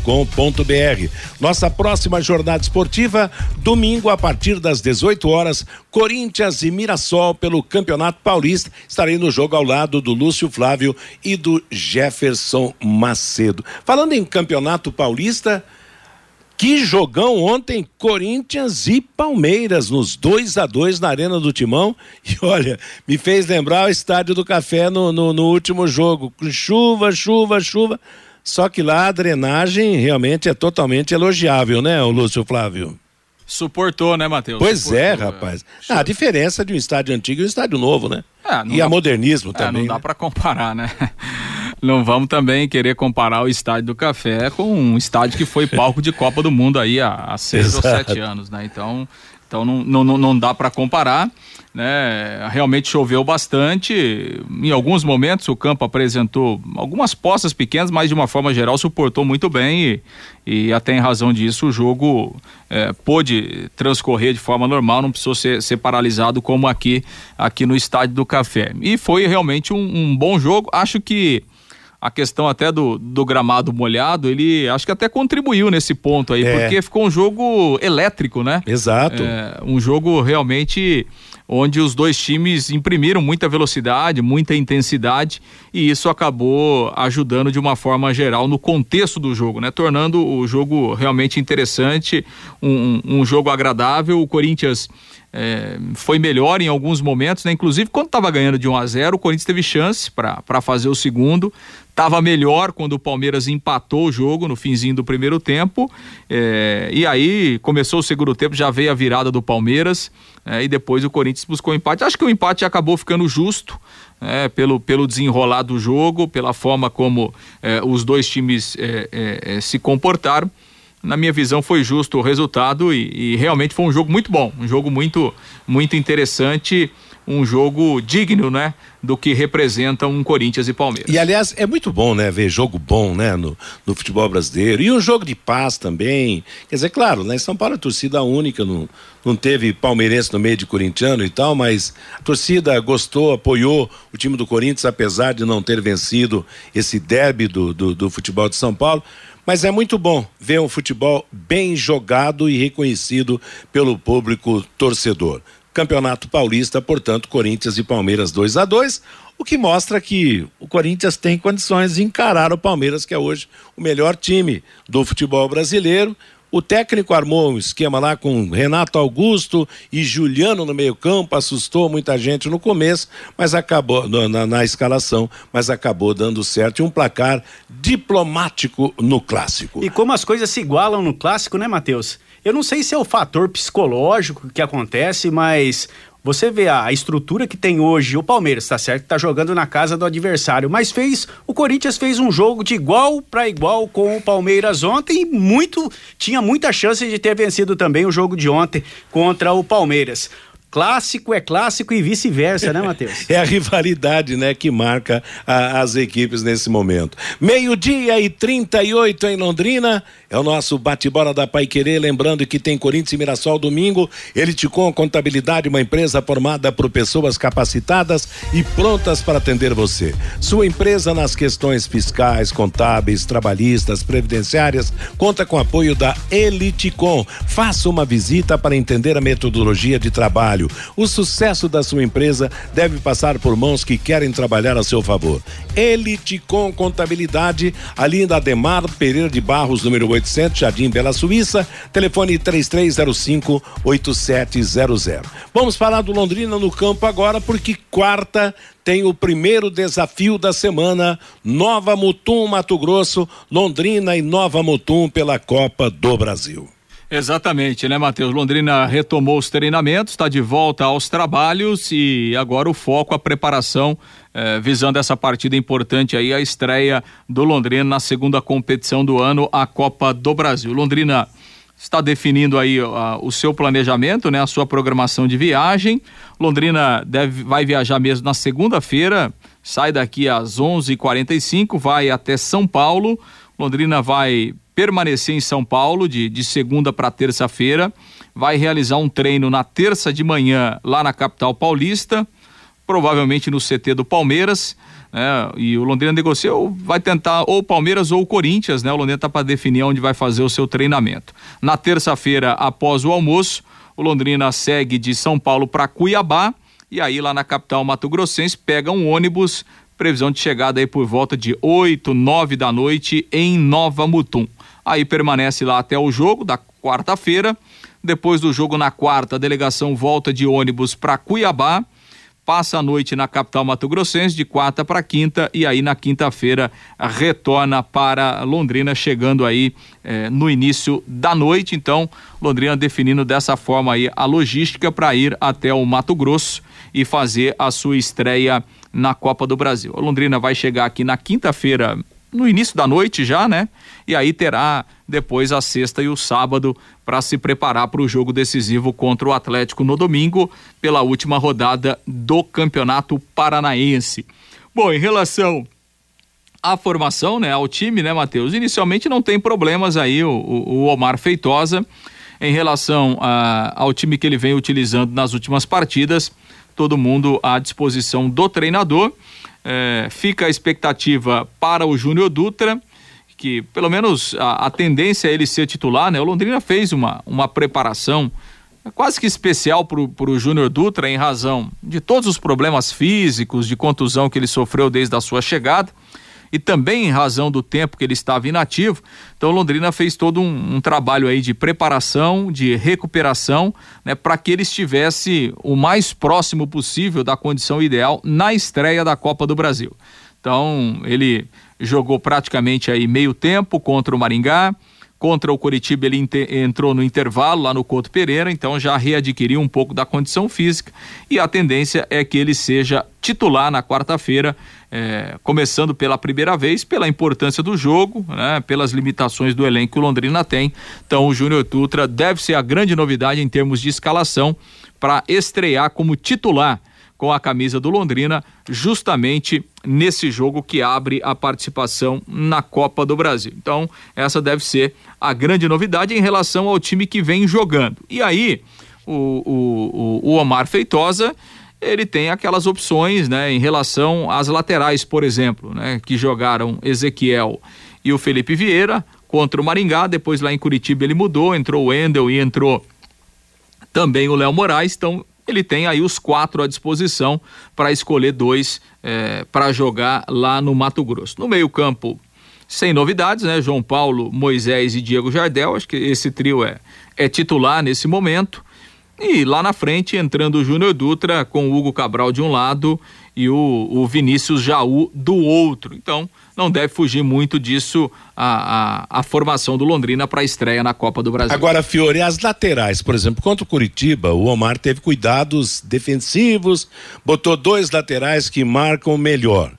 Nossa próxima jornada esportiva, domingo a partir das 18 horas, Corinthians e Mirassol pelo Campeonato Paulista. Estarei no jogo ao lado do Lúcio Flávio e do Jefferson Macedo. Falando em Campeonato Paulista, que jogão ontem, Corinthians e Palmeiras, nos 2 a 2 na Arena do Timão. E olha, me fez lembrar o Estádio do Café no, no, no último jogo. Com chuva, chuva, chuva. Só que lá a drenagem realmente é totalmente elogiável, né, Lúcio Flávio? Suportou, né, Matheus? Pois Suportou, é, rapaz. Ah, a diferença de um estádio antigo e um estádio novo, né? É, e dá- a modernismo É, também. não dá né? pra comparar, né? Não vamos também querer comparar o estádio do Café com um estádio que foi palco de Copa do Mundo aí há, há seis ou Exato. sete anos, né? Então, então não, não, não- dá pra comparar, né? Realmente choveu bastante. Em alguns momentos o campo apresentou algumas poças pequenas, mas de uma forma geral suportou muito bem e, e até em razão disso o jogo eh, pôde transcorrer de forma normal, não precisou ser, ser paralisado como aqui, aqui no estádio do Café. E foi realmente um, um bom jogo. Acho que a questão até do, do gramado molhado, ele acho que até contribuiu nesse ponto aí, É. porque ficou um jogo elétrico, né? Exato. É, um jogo realmente onde os dois times imprimiram muita velocidade, muita intensidade e isso acabou ajudando de uma forma geral no contexto do jogo, né? Tornando o jogo realmente interessante, um, um- um jogo agradável. O Corinthians é, foi melhor em alguns momentos, né? Inclusive, quando estava ganhando de 1 a 0 o Corinthians teve chance para fazer o segundo. Tava melhor quando o Palmeiras empatou o jogo no finzinho do primeiro tempo. é, e aí começou o segundo tempo, já veio a virada do Palmeiras. é, e depois o Corinthians buscou o empate. Acho que o empate acabou ficando justo. é, pelo, pelo desenrolar do jogo, pela forma como é, os dois times é, é, é, se comportaram na minha visão foi justo o resultado e, e realmente foi um jogo muito bom, um jogo muito muito interessante, um jogo digno, né, do que representa um Corinthians e Palmeiras. E aliás, é muito bom, né, ver jogo bom, né, no, no futebol brasileiro. E um jogo de paz também. Quer dizer, claro, né, São Paulo é torcida única, não, não teve palmeirense no meio de corintiano e tal, mas a torcida gostou, apoiou o time do Corinthians, apesar de não ter vencido esse derby do, do, do futebol de São Paulo. Mas é muito bom ver um futebol bem jogado e reconhecido pelo público torcedor. Campeonato Paulista, portanto, Corinthians e Palmeiras 2 a 2 o que mostra que o Corinthians tem condições de encarar o Palmeiras, que é hoje o melhor time do futebol brasileiro. O técnico armou um esquema lá com Renato Augusto e Juliano no meio-campo, assustou muita gente no começo, mas acabou na, na escalação, mas acabou dando certo e um placar diplomático no clássico. E como as coisas se igualam no clássico, né, Matheus? Eu não sei se é o fator psicológico que acontece, mas você vê a estrutura que tem hoje o Palmeiras, tá certo? Tá jogando na casa do adversário, mas fez o Corinthians fez um jogo de igual para igual com o Palmeiras ontem e muito tinha muita chance de ter vencido também o jogo de ontem contra o Palmeiras. Clássico é clássico e vice-versa, né, Matheus? É a rivalidade, né, que marca a- as equipes nesse momento. Meio-dia e 38 em Londrina. É o nosso bate-bola da Pai Querer. Lembrando que tem Corinthians e Mirassol domingo. Eliticom Contabilidade, uma empresa formada por pessoas capacitadas e prontas para atender você. Sua empresa nas questões fiscais, contábeis, trabalhistas, previdenciárias, conta com apoio da Eliticom. Faça uma visita para entender a metodologia de trabalho. O sucesso da sua empresa deve passar por mãos que querem trabalhar a seu favor. Eliticom Contabilidade, ali na Ademar Pereira de Barros, número 800 Jardim Bela Suíça, telefone 3305 8700. Vamos falar do Londrina no campo agora porque quarta tem o primeiro desafio da semana, Nova Mutum, Mato Grosso, Londrina e Nova Mutum pela Copa do Brasil. Exatamente, né, Matheus? Londrina retomou os treinamentos, está de volta aos trabalhos e agora o foco, a preparação, eh, visando essa partida importante aí, a estreia do Londrina na segunda competição do ano, a Copa do Brasil. Londrina está definindo aí o seu planejamento, né, a sua programação de viagem. Londrina deve, vai viajar mesmo na segunda-feira, sai daqui às 11:45, vai até São Paulo. Londrina vai permanecer em São Paulo de, de segunda para terça-feira, vai realizar um treino na terça de manhã lá na capital paulista, provavelmente no CT do Palmeiras. Né? E o Londrina negociou, vai tentar ou Palmeiras ou Corinthians, né? O Londrina está para definir onde vai fazer o seu treinamento. Na terça-feira, após o almoço, o Londrina segue de São Paulo para Cuiabá e aí lá na capital Mato Grossense pega um ônibus, previsão de chegada aí por volta de 8, 9 da noite em Nova Mutum. Aí permanece lá até o jogo da quarta-feira. Depois do jogo na quarta, a delegação volta de ônibus para Cuiabá, passa a noite na capital mato-grossense de quarta para quinta e aí na quinta-feira retorna para Londrina, chegando aí eh, no início da noite. Então, Londrina definindo dessa forma aí a logística para ir até o Mato Grosso e fazer a sua estreia na Copa do Brasil. A Londrina vai chegar aqui na quinta-feira no início da noite já, né? E aí terá depois a sexta e o sábado para se preparar para o jogo decisivo contra o Atlético no domingo, pela última rodada do Campeonato Paranaense. Bom, em relação à formação, né, ao time, né, Matheus? Inicialmente não tem problemas aí o, o Omar Feitosa em relação a, ao time que ele vem utilizando nas últimas partidas. Todo mundo à disposição do treinador. É, fica a expectativa para o Júnior Dutra, que pelo menos a, a, tendência é ele ser titular, né? O Londrina fez uma, uma preparação quase que especial para o Júnior Dutra em razão de todos os problemas físicos, de contusão que ele sofreu desde a sua chegada e também em razão do tempo que ele estava inativo. Então Londrina fez todo um, um trabalho aí de preparação, de recuperação, né, para que ele estivesse o mais próximo possível da condição ideal na estreia da Copa do Brasil. Então ele jogou praticamente aí meio tempo contra o Maringá. Contra o Coritiba ele entrou no intervalo lá no Couto Pereira, então já readquiriu um pouco da condição física e a tendência é que ele seja titular na quarta-feira é, começando pela primeira vez, pela importância do jogo, né, pelas limitações do elenco que o Londrina tem. Então, o Júnior Dutra deve ser a grande novidade em termos de escalação para estrear como titular com a camisa do Londrina, justamente nesse jogo que abre a participação na Copa do Brasil. Então, essa deve ser a grande novidade em relação ao time que vem jogando. E aí, o, o, o Omar Feitosa ele tem aquelas opções, né, em relação às laterais, por exemplo, né, que jogaram Ezequiel e o Felipe Vieira contra o Maringá, depois lá em Curitiba ele mudou, entrou o Wendel e entrou também o Léo Moraes, então ele tem aí os quatro à disposição para escolher dois eh, para jogar lá no Mato Grosso. No meio campo, sem novidades, né? João Paulo, Moisés e Diego Jardel, acho que esse trio é, é titular nesse momento. E lá na frente, entrando o Júnior Dutra com o Hugo Cabral de um lado e o, o Vinícius Jaú do outro. Então, não deve fugir muito disso a, a, a formação do Londrina para a estreia na Copa do Brasil. Agora, Fiore, as laterais, por exemplo, contra o Curitiba, o Omar teve cuidados defensivos, botou dois laterais que marcam melhor.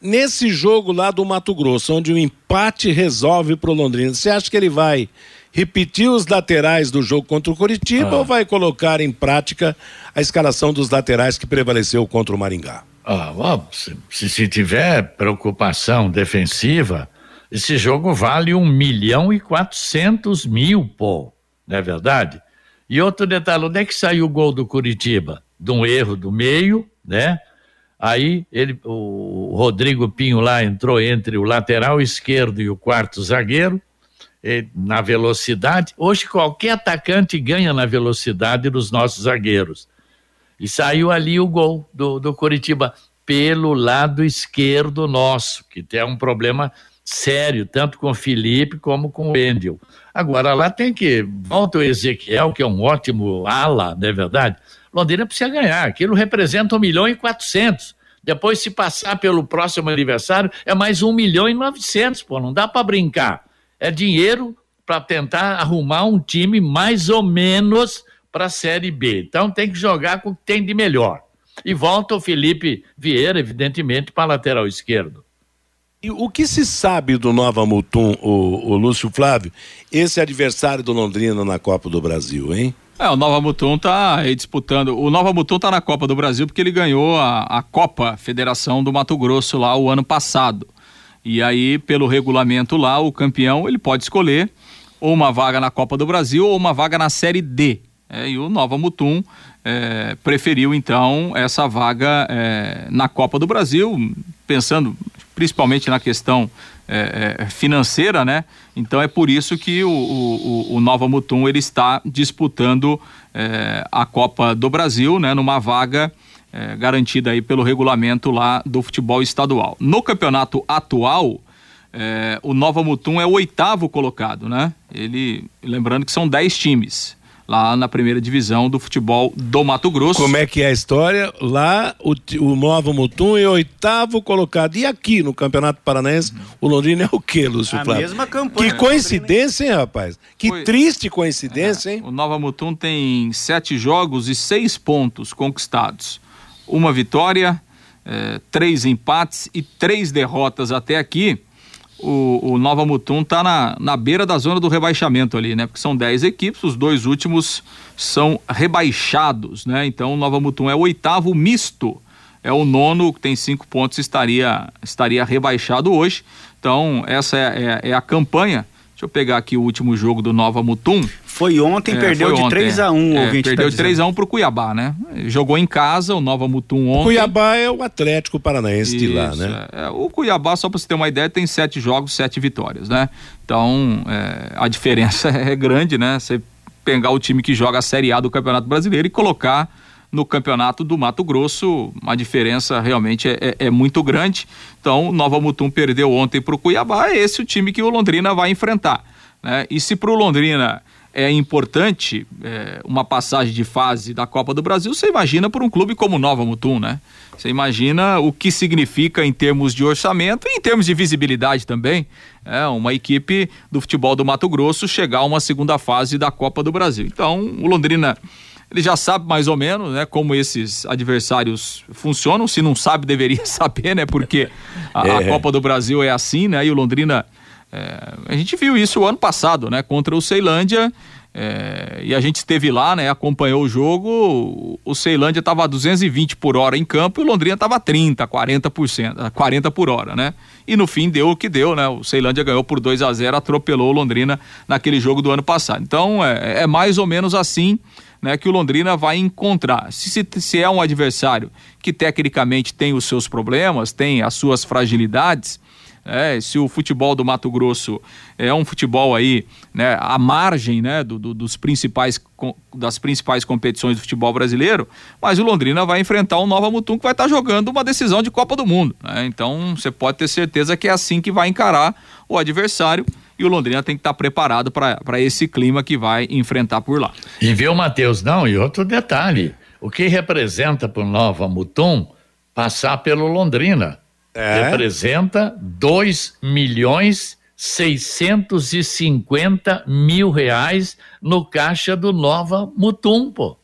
Nesse jogo lá do Mato Grosso, onde o empate resolve para o Londrina, você acha que ele vai repetir os laterais do jogo contra o Coritiba ah. ou vai colocar em prática a escalação dos laterais que prevaleceu contra o Maringá? Ah, se, se tiver preocupação defensiva, esse jogo vale um milhão e quatrocentos mil, pô, não é verdade? E outro detalhe, onde é que saiu o gol do Curitiba? De um erro do meio, né? Aí ele, o Rodrigo Pinho lá entrou entre o lateral esquerdo e o quarto zagueiro, na velocidade. Hoje qualquer atacante ganha na velocidade dos nossos zagueiros. E saiu ali o gol do, do Coritiba pelo lado esquerdo nosso, que tem um problema sério, tanto com o Felipe como com o Endel. Agora, lá tem que. Volta o Ezequiel, que é um ótimo ala, não é verdade? Londrina precisa ganhar. Aquilo representa 1 milhão e 400. Depois, se passar pelo próximo aniversário, é mais 1 milhão e 900, pô. Não dá para brincar. É dinheiro para tentar arrumar um time mais ou menos para a Série B. Então, tem que jogar com o que tem de melhor. E volta o Felipe Vieira, evidentemente, para a lateral esquerdo. E o que se sabe do Nova Mutum, o, o Lúcio Flávio, esse adversário do Londrina na Copa do Brasil, hein? É, o Nova Mutum tá aí disputando. O Nova Mutum tá na Copa do Brasil porque ele ganhou a, a Copa Federação do Mato Grosso lá o ano passado. E aí, pelo regulamento lá, o campeão ele pode escolher ou uma vaga na Copa do Brasil ou uma vaga na Série D. É, e o Nova Mutum é, preferiu então essa vaga é, na Copa do Brasil, pensando principalmente na questão é, é, financeira, né? Então é por isso que o, o, o Nova Mutum ele está disputando é, a Copa do Brasil, né? Numa vaga garantida aí pelo regulamento lá do futebol estadual. No campeonato atual, o Nova Mutum é o oitavo colocado, né? Ele, lembrando que são dez times lá na primeira divisão do futebol do Mato Grosso. Como é que é a história? Lá o, o Nova Mutum é oitavo colocado. E aqui no Campeonato Paranaense, o Londrina é o quê, Lúcio a Flávio? mesma campanha. Que coincidência, hein, rapaz? Que Foi- triste coincidência, hein? O Nova Mutum tem sete jogos e seis pontos conquistados. Uma vitória, eh, três empates e três derrotas até aqui. O, o Nova Mutum está na, na beira da zona do rebaixamento ali, né? Porque são dez equipes, os dois últimos são rebaixados, né? Então o Nova Mutum é o oitavo misto. É o nono, que tem cinco pontos, estaria, estaria rebaixado hoje. Então, essa é, é- é a campanha. Deixa eu pegar aqui o último jogo do Nova Mutum. Foi ontem, perdeu foi de ontem, 3 a é. 1 o É, ouvinte Perdeu tá de 3 a 1 pro Cuiabá, né? Jogou em casa, o Nova Mutum ontem. Cuiabá é o Atlético Paranaense de lá, Isso, né? é. É, o Cuiabá, só para você ter uma ideia, tem sete jogos, sete vitórias, né? Então, é, a diferença é grande, né? Você pegar o time que joga a Série A do Campeonato Brasileiro e colocar no Campeonato do Mato Grosso, a diferença realmente é, é- é muito grande. Então, Nova Mutum perdeu ontem para o Cuiabá, é esse o time que o Londrina vai enfrentar. Né? E se para o Londrina é importante é, uma passagem de fase da Copa do Brasil, você imagina por um clube como Nova Mutum, né? Você imagina o que significa em termos de orçamento e em termos de visibilidade também. É uma equipe do futebol do Mato Grosso chegar a uma segunda fase da Copa do Brasil. Então, o Londrina ele já sabe mais ou menos, né, como esses adversários funcionam. Se não sabe, deveria saber, né? Porque a, a É. Copa do Brasil é assim, né? E o Londrina é, a gente viu isso o ano passado, né? Contra o Ceilândia. é, e a gente esteve lá, né? Acompanhou o jogo. O Ceilândia estava a 220 por hora em campo e o Londrina estava a 30, 40%, a 40 por hora, né? E no fim deu o que deu, né? O Ceilândia ganhou por 2 a 0 atropelou o Londrina naquele jogo do ano passado. Então é, é mais ou menos assim. Né, que o Londrina vai encontrar. Se, se, se é um adversário que tecnicamente tem os seus problemas, tem as suas fragilidades, é, se o futebol do Mato Grosso é um futebol aí, né, à margem, né, do, do- dos principais, das principais competições do futebol brasileiro, mas o Londrina vai enfrentar o Nova Mutum que vai estar jogando uma decisão de Copa do Mundo, né? Então, você pode ter certeza que é assim que vai encarar o adversário e o Londrina tem que estar preparado para esse clima que vai enfrentar por lá. E viu, Matheus? Não, e outro detalhe: o que representa para o Nova Mutum passar pelo Londrina? É. Representa 2 milhões 650 mil reais no caixa do Nova Mutum, pô.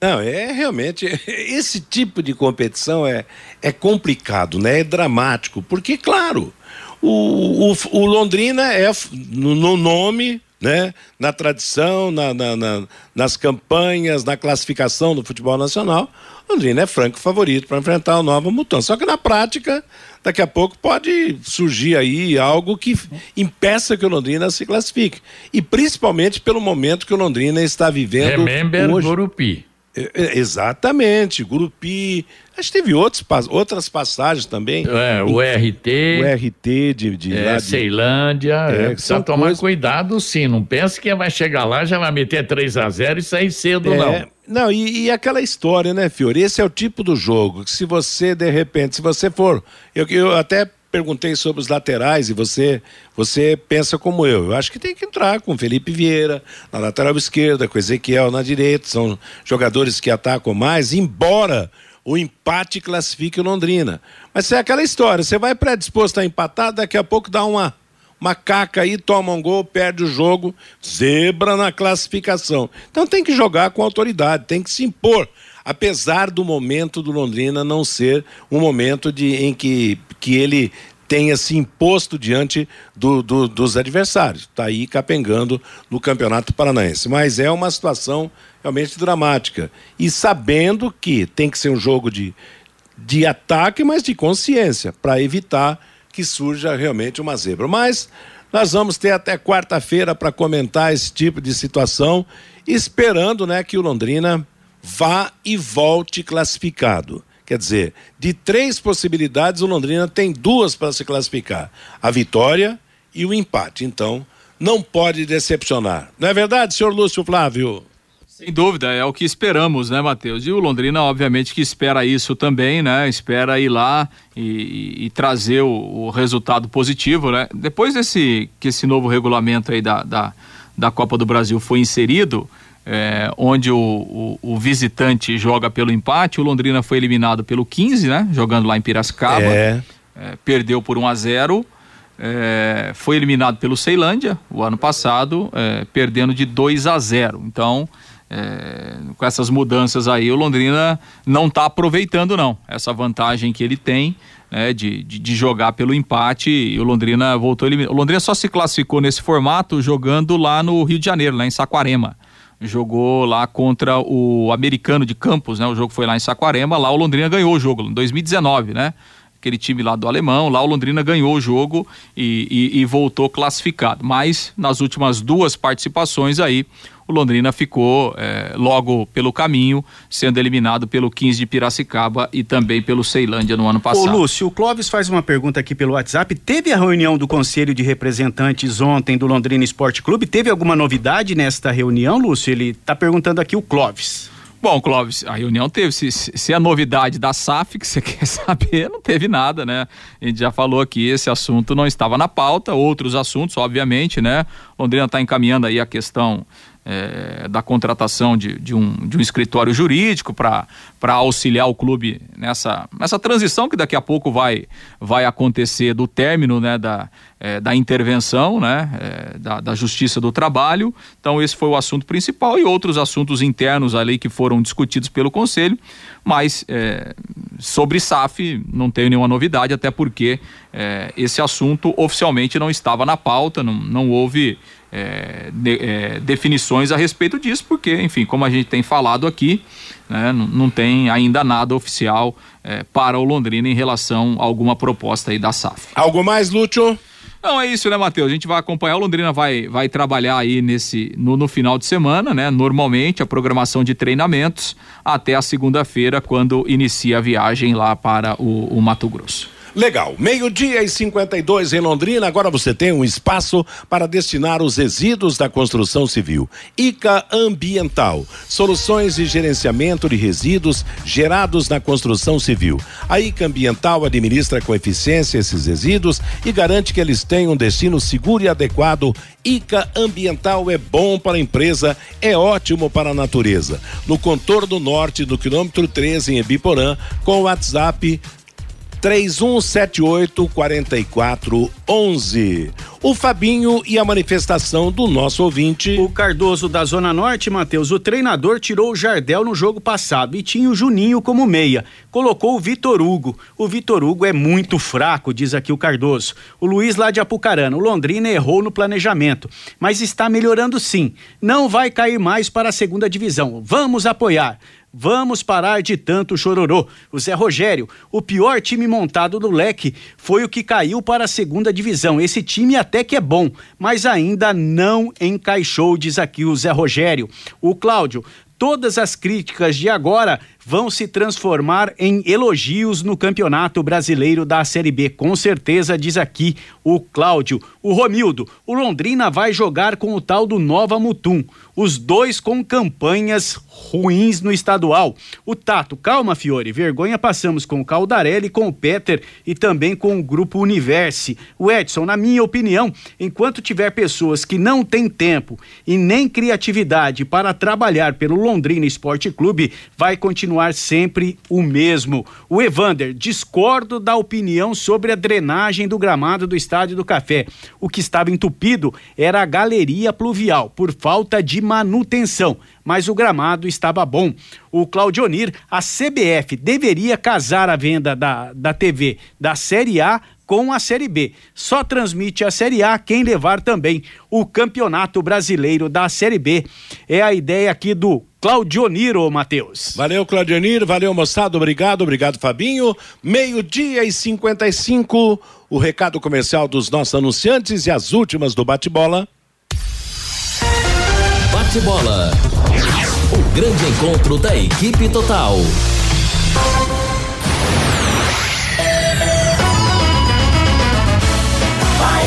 Não, é realmente. Esse tipo de competição é, é complicado, né? É dramático. Porque, claro, o, o, o Londrina é no, no nome, né? Na tradição, na, na- na- nas campanhas, na classificação do futebol nacional. Londrina é franco favorito para enfrentar o Nova Mutum. Só que na prática, daqui a pouco pode surgir aí algo que impeça que o Londrina se classifique. E principalmente pelo momento que o Londrina está vivendo Remember hoje. Gurupi. É, é, Exatamente, Gurupi. Acho que teve outros, outras passagens também. É, o RT. O RT de, de, É, lá de- Ceilândia, É, é, precisa tomar coisas- cuidado sim, não pense que vai chegar lá, já vai meter 3 a 0 e sair cedo, É, não. Não, e, e aquela história, né, Fiore? Esse é o tipo do jogo que se você, de repente, se você for. Eu, eu até perguntei sobre os laterais e você você pensa como eu. Eu acho que tem que entrar com Felipe Vieira na lateral esquerda, com Ezequiel na direita. São jogadores que atacam mais, embora o empate classifique o Londrina. Mas é aquela história, você vai predisposto a empatar, daqui a pouco dá uma uma caca aí, toma um gol, perde o jogo, zebra na classificação. Então tem que jogar com autoridade, tem que se impor apesar do momento do Londrina não ser um momento de, em que, que ele tenha se imposto diante do, do, dos adversários. Está aí capengando no Campeonato Paranaense. Mas é uma situação realmente dramática. E sabendo que tem que ser um jogo de, de ataque, mas de consciência, para evitar que surja realmente uma zebra. Mas nós vamos ter até quarta-feira para comentar esse tipo de situação, esperando né, que o Londrina vá e volte classificado. Quer dizer, de três possibilidades, o Londrina tem duas para se classificar: a vitória e o empate. Então, não pode decepcionar. Não é verdade, senhor Lúcio Flávio? Sem dúvida, é o que esperamos, né, Matheus? E o Londrina, obviamente, que espera isso também, né? Espera ir lá e, e, trazer o, o, resultado positivo, né? Depois desse que esse novo regulamento aí da, da, da Copa do Brasil foi inserido, é, onde o, o, o, visitante joga pelo empate, o Londrina foi eliminado pelo 15, né? Jogando lá em Piracicaba. É. É, perdeu por 1 a 0 é, foi eliminado pelo Ceilândia o ano passado, é, perdendo de 2 a 0 Então, é, com essas mudanças aí, o Londrina não está aproveitando, não, essa vantagem que ele tem. Né, de, de, de, jogar pelo empate e o Londrina voltou eliminado. O Londrina só se classificou nesse formato jogando lá no Rio de Janeiro, lá em Saquarema jogou lá contra o americano de Campos, né? O jogo foi lá em Saquarema, lá o Londrina ganhou o jogo, em 2019, né? Aquele time lá do alemão, lá o Londrina ganhou o jogo e, e, e voltou classificado. Mas nas últimas duas participações aí, o Londrina ficou é, logo pelo caminho, sendo eliminado pelo 15 de Piracicaba e também pelo Ceilândia no ano passado. Ô Lúcio, o Clóvis faz uma pergunta aqui pelo WhatsApp. Teve a reunião do Conselho de Representantes ontem do Londrina Esporte Clube? Teve alguma novidade nesta reunião, Lúcio? Ele está perguntando aqui o Clóvis. Bom, Clóvis, a reunião teve. Se, se a novidade da SAF que você quer saber, não teve nada, né? A gente já falou aqui, esse assunto não estava na pauta, outros assuntos, obviamente, né? Londrina está encaminhando aí a questão é, da contratação de, de, um, de um escritório jurídico para auxiliar o clube nessa, nessa transição que daqui a pouco vai, vai acontecer do término né, da, é, da intervenção né, é, da, da Justiça do Trabalho. Então, esse foi o assunto principal e outros assuntos internos ali que foram discutidos pelo Conselho, mas é, sobre SAF não tenho nenhuma novidade, até porque é, esse assunto oficialmente não estava na pauta, não, não houve é, de, é, definições a respeito disso, porque, enfim, como a gente tem falado aqui, né, não, não, tem ainda nada oficial é, para o Londrina em relação a alguma proposta aí da SAF. Algo mais, Lúcio? Não, é isso, né, Matheus? A gente vai acompanhar, o Londrina vai, vai trabalhar aí nesse, no, no final de semana, né? Normalmente, a programação de treinamentos até a segunda-feira, quando inicia a viagem lá para o, o Mato Grosso. Legal. Meio-dia e 52 em Londrina. Agora você tem um espaço para destinar os resíduos da construção civil. ICA Ambiental. Soluções de gerenciamento de resíduos gerados na construção civil. A ICA Ambiental administra com eficiência esses resíduos e garante que eles tenham um destino seguro e adequado. ICA Ambiental é bom para a empresa, é ótimo para a natureza. No contorno norte do quilômetro 13 em Ebiporã, com o WhatsApp 3178 4411. O Fabinho e a manifestação do nosso ouvinte. O Cardoso da Zona Norte, Matheus, o treinador tirou o Jardel no jogo passado e tinha o Juninho como meia. Colocou o Vitor Hugo. O Vitor Hugo é muito fraco, diz aqui o Cardoso. O Luiz lá de Apucarana, o Londrina errou no planejamento, mas está melhorando sim. Não vai cair mais para a segunda divisão. Vamos apoiar. Vamos parar de tanto chororô. O Zé Rogério, o pior time montado do leque, foi o que caiu para a segunda divisão. Esse time até que é bom, mas ainda não encaixou, diz aqui o Zé Rogério. O Cláudio, todas as críticas de agora vão se transformar em elogios no Campeonato Brasileiro da Série B. Com certeza, diz aqui o Cláudio. O Romildo, o Londrina vai jogar com o tal do Nova Mutum. Os dois com campanhas ruins no estadual. O Tato, calma, Fiore, vergonha passamos com o Caldarelli, com o Peter e também com o Grupo Universe. O Edson, na minha opinião, enquanto tiver pessoas que não têm tempo e nem criatividade para trabalhar pelo Londrina Esporte Clube, vai continuar sempre o mesmo. O Evander, discordo da opinião sobre a drenagem do gramado do Estádio do Café. O que estava entupido era a galeria pluvial, por falta de manutenção, mas o gramado estava bom. O Claudionir, a CBF deveria casar a venda da, da TV da Série A com a Série B. Só transmite a Série A quem levar também o Campeonato Brasileiro da Série B. É a ideia aqui do Claudioniro, Matheus. Valeu, Claudioniro, valeu, moçada, obrigado, obrigado, Fabinho. Meio-dia e 55, o recado comercial dos nossos anunciantes e as últimas do bate-bola. Bate-bola. O grande encontro da equipe total. Vai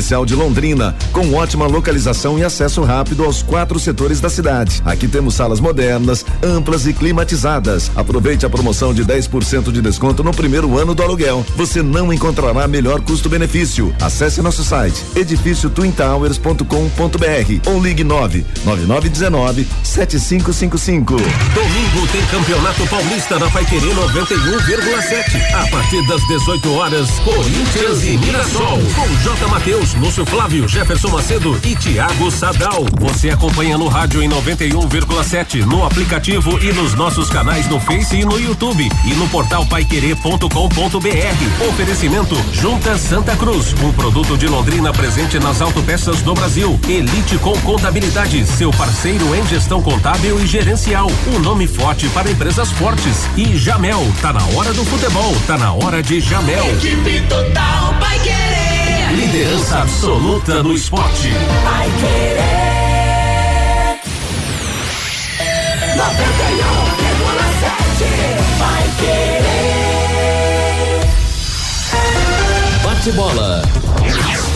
de Londrina, com ótima localização e acesso rápido aos quatro setores da cidade. Aqui temos salas modernas, amplas e climatizadas. Aproveite a promoção de 10% de desconto no primeiro ano do aluguel. Você não encontrará melhor custo-benefício. Acesse nosso site edifíciotwintowers.com.br ou ligue 9 9919 7555. Domingo tem Campeonato Paulista na Paiquerê 91,7. A partir das 18 horas, Corinthians e Mirassol. Com J. Matheus, Lúcio Flávio, Jefferson Macedo e Thiago Sadal. Você acompanha no rádio em 91,7, no aplicativo e nos nossos canais no Face e no YouTube e no portal paiquerê.com.br. Oferecimento Junta Santa Cruz, um produto de Londrina presente nas autopeças do Brasil. Elite com Contabilidade, seu parceiro em gestão contábil e gerencial. Um nome forte para empresas fortes. E Jamel, tá na hora do futebol, tá na hora de Jamel. Equipe total vai. Liderança absoluta no esporte. Vai querer. 91,7. Vai querer. Bate-bola.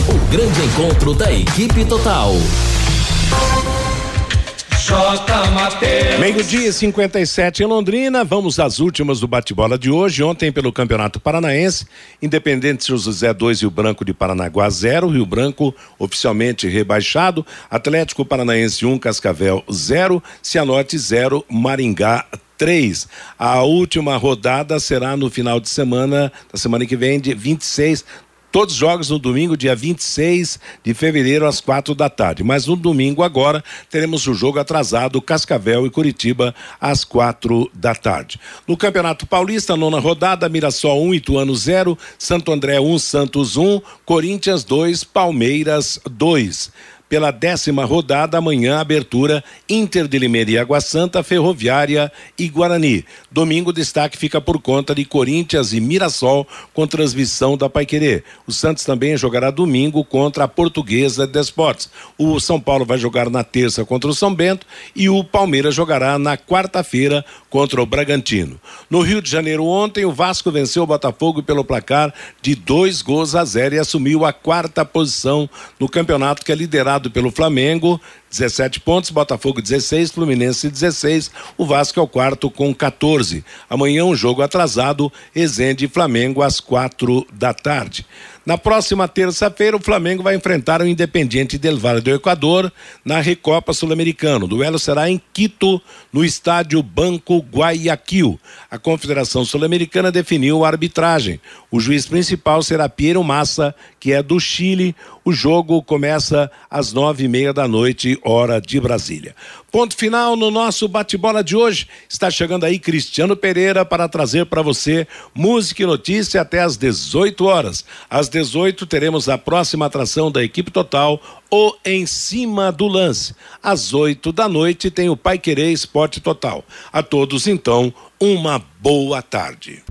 O grande encontro da equipe total. Meio-dia e 57 em Londrina. Vamos às últimas do bate-bola de hoje. Ontem, pelo Campeonato Paranaense, Independente São José 2 e o Branco de Paranaguá 0, Rio Branco oficialmente rebaixado, Atlético Paranaense 1, um, Cascavel 0, Cianorte 0, Maringá 3. A última rodada será no final de semana, da semana que vem, de 26 Todos os jogos no domingo, dia 26 de fevereiro, às quatro da tarde. Mas no domingo agora teremos o jogo atrasado, Cascavel e Curitiba, às quatro da tarde. No Campeonato Paulista, nona rodada, Mirassol 1, um, Ituano 0, Santo André 1, um, Santos 1, um, Corinthians 2, Palmeiras 2 pela décima rodada, amanhã, abertura Inter de Limeira e Água Santa, Ferroviária e Guarani. Domingo, destaque fica por conta de Corinthians e Mirassol, com transmissão da Paiquerê. O Santos também jogará domingo contra a Portuguesa de Esportes. O São Paulo vai jogar na terça contra o São Bento e o Palmeiras jogará na quarta-feira contra o Bragantino. No Rio de Janeiro, ontem, o Vasco venceu o Botafogo pelo placar de dois gols a zero e assumiu a quarta posição no campeonato que é liderado pelo Flamengo, 17 pontos, Botafogo 16, Fluminense 16, o Vasco é o quarto com 14. Amanhã um jogo atrasado, Ezende e Flamengo às quatro da tarde. Na próxima terça-feira, o Flamengo vai enfrentar o Independiente del Vale do Equador na Recopa Sul-Americana. O duelo será em Quito, no estádio Banco Guayaquil. A Confederação Sul-Americana definiu a arbitragem. O juiz principal será Piero Massa, que é do Chile. O jogo começa às nove e meia da noite, hora de Brasília. Ponto final no nosso bate-bola de hoje. Está chegando aí Cristiano Pereira para trazer para você música e notícia até às 18 horas. Às 18 teremos a próxima atração da equipe total, o Em Cima do Lance. Às 8 da noite tem o Pai Querer Esporte Total. A todos, então, uma boa tarde.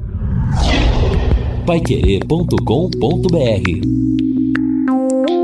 Paiquerê.com.br Thank you.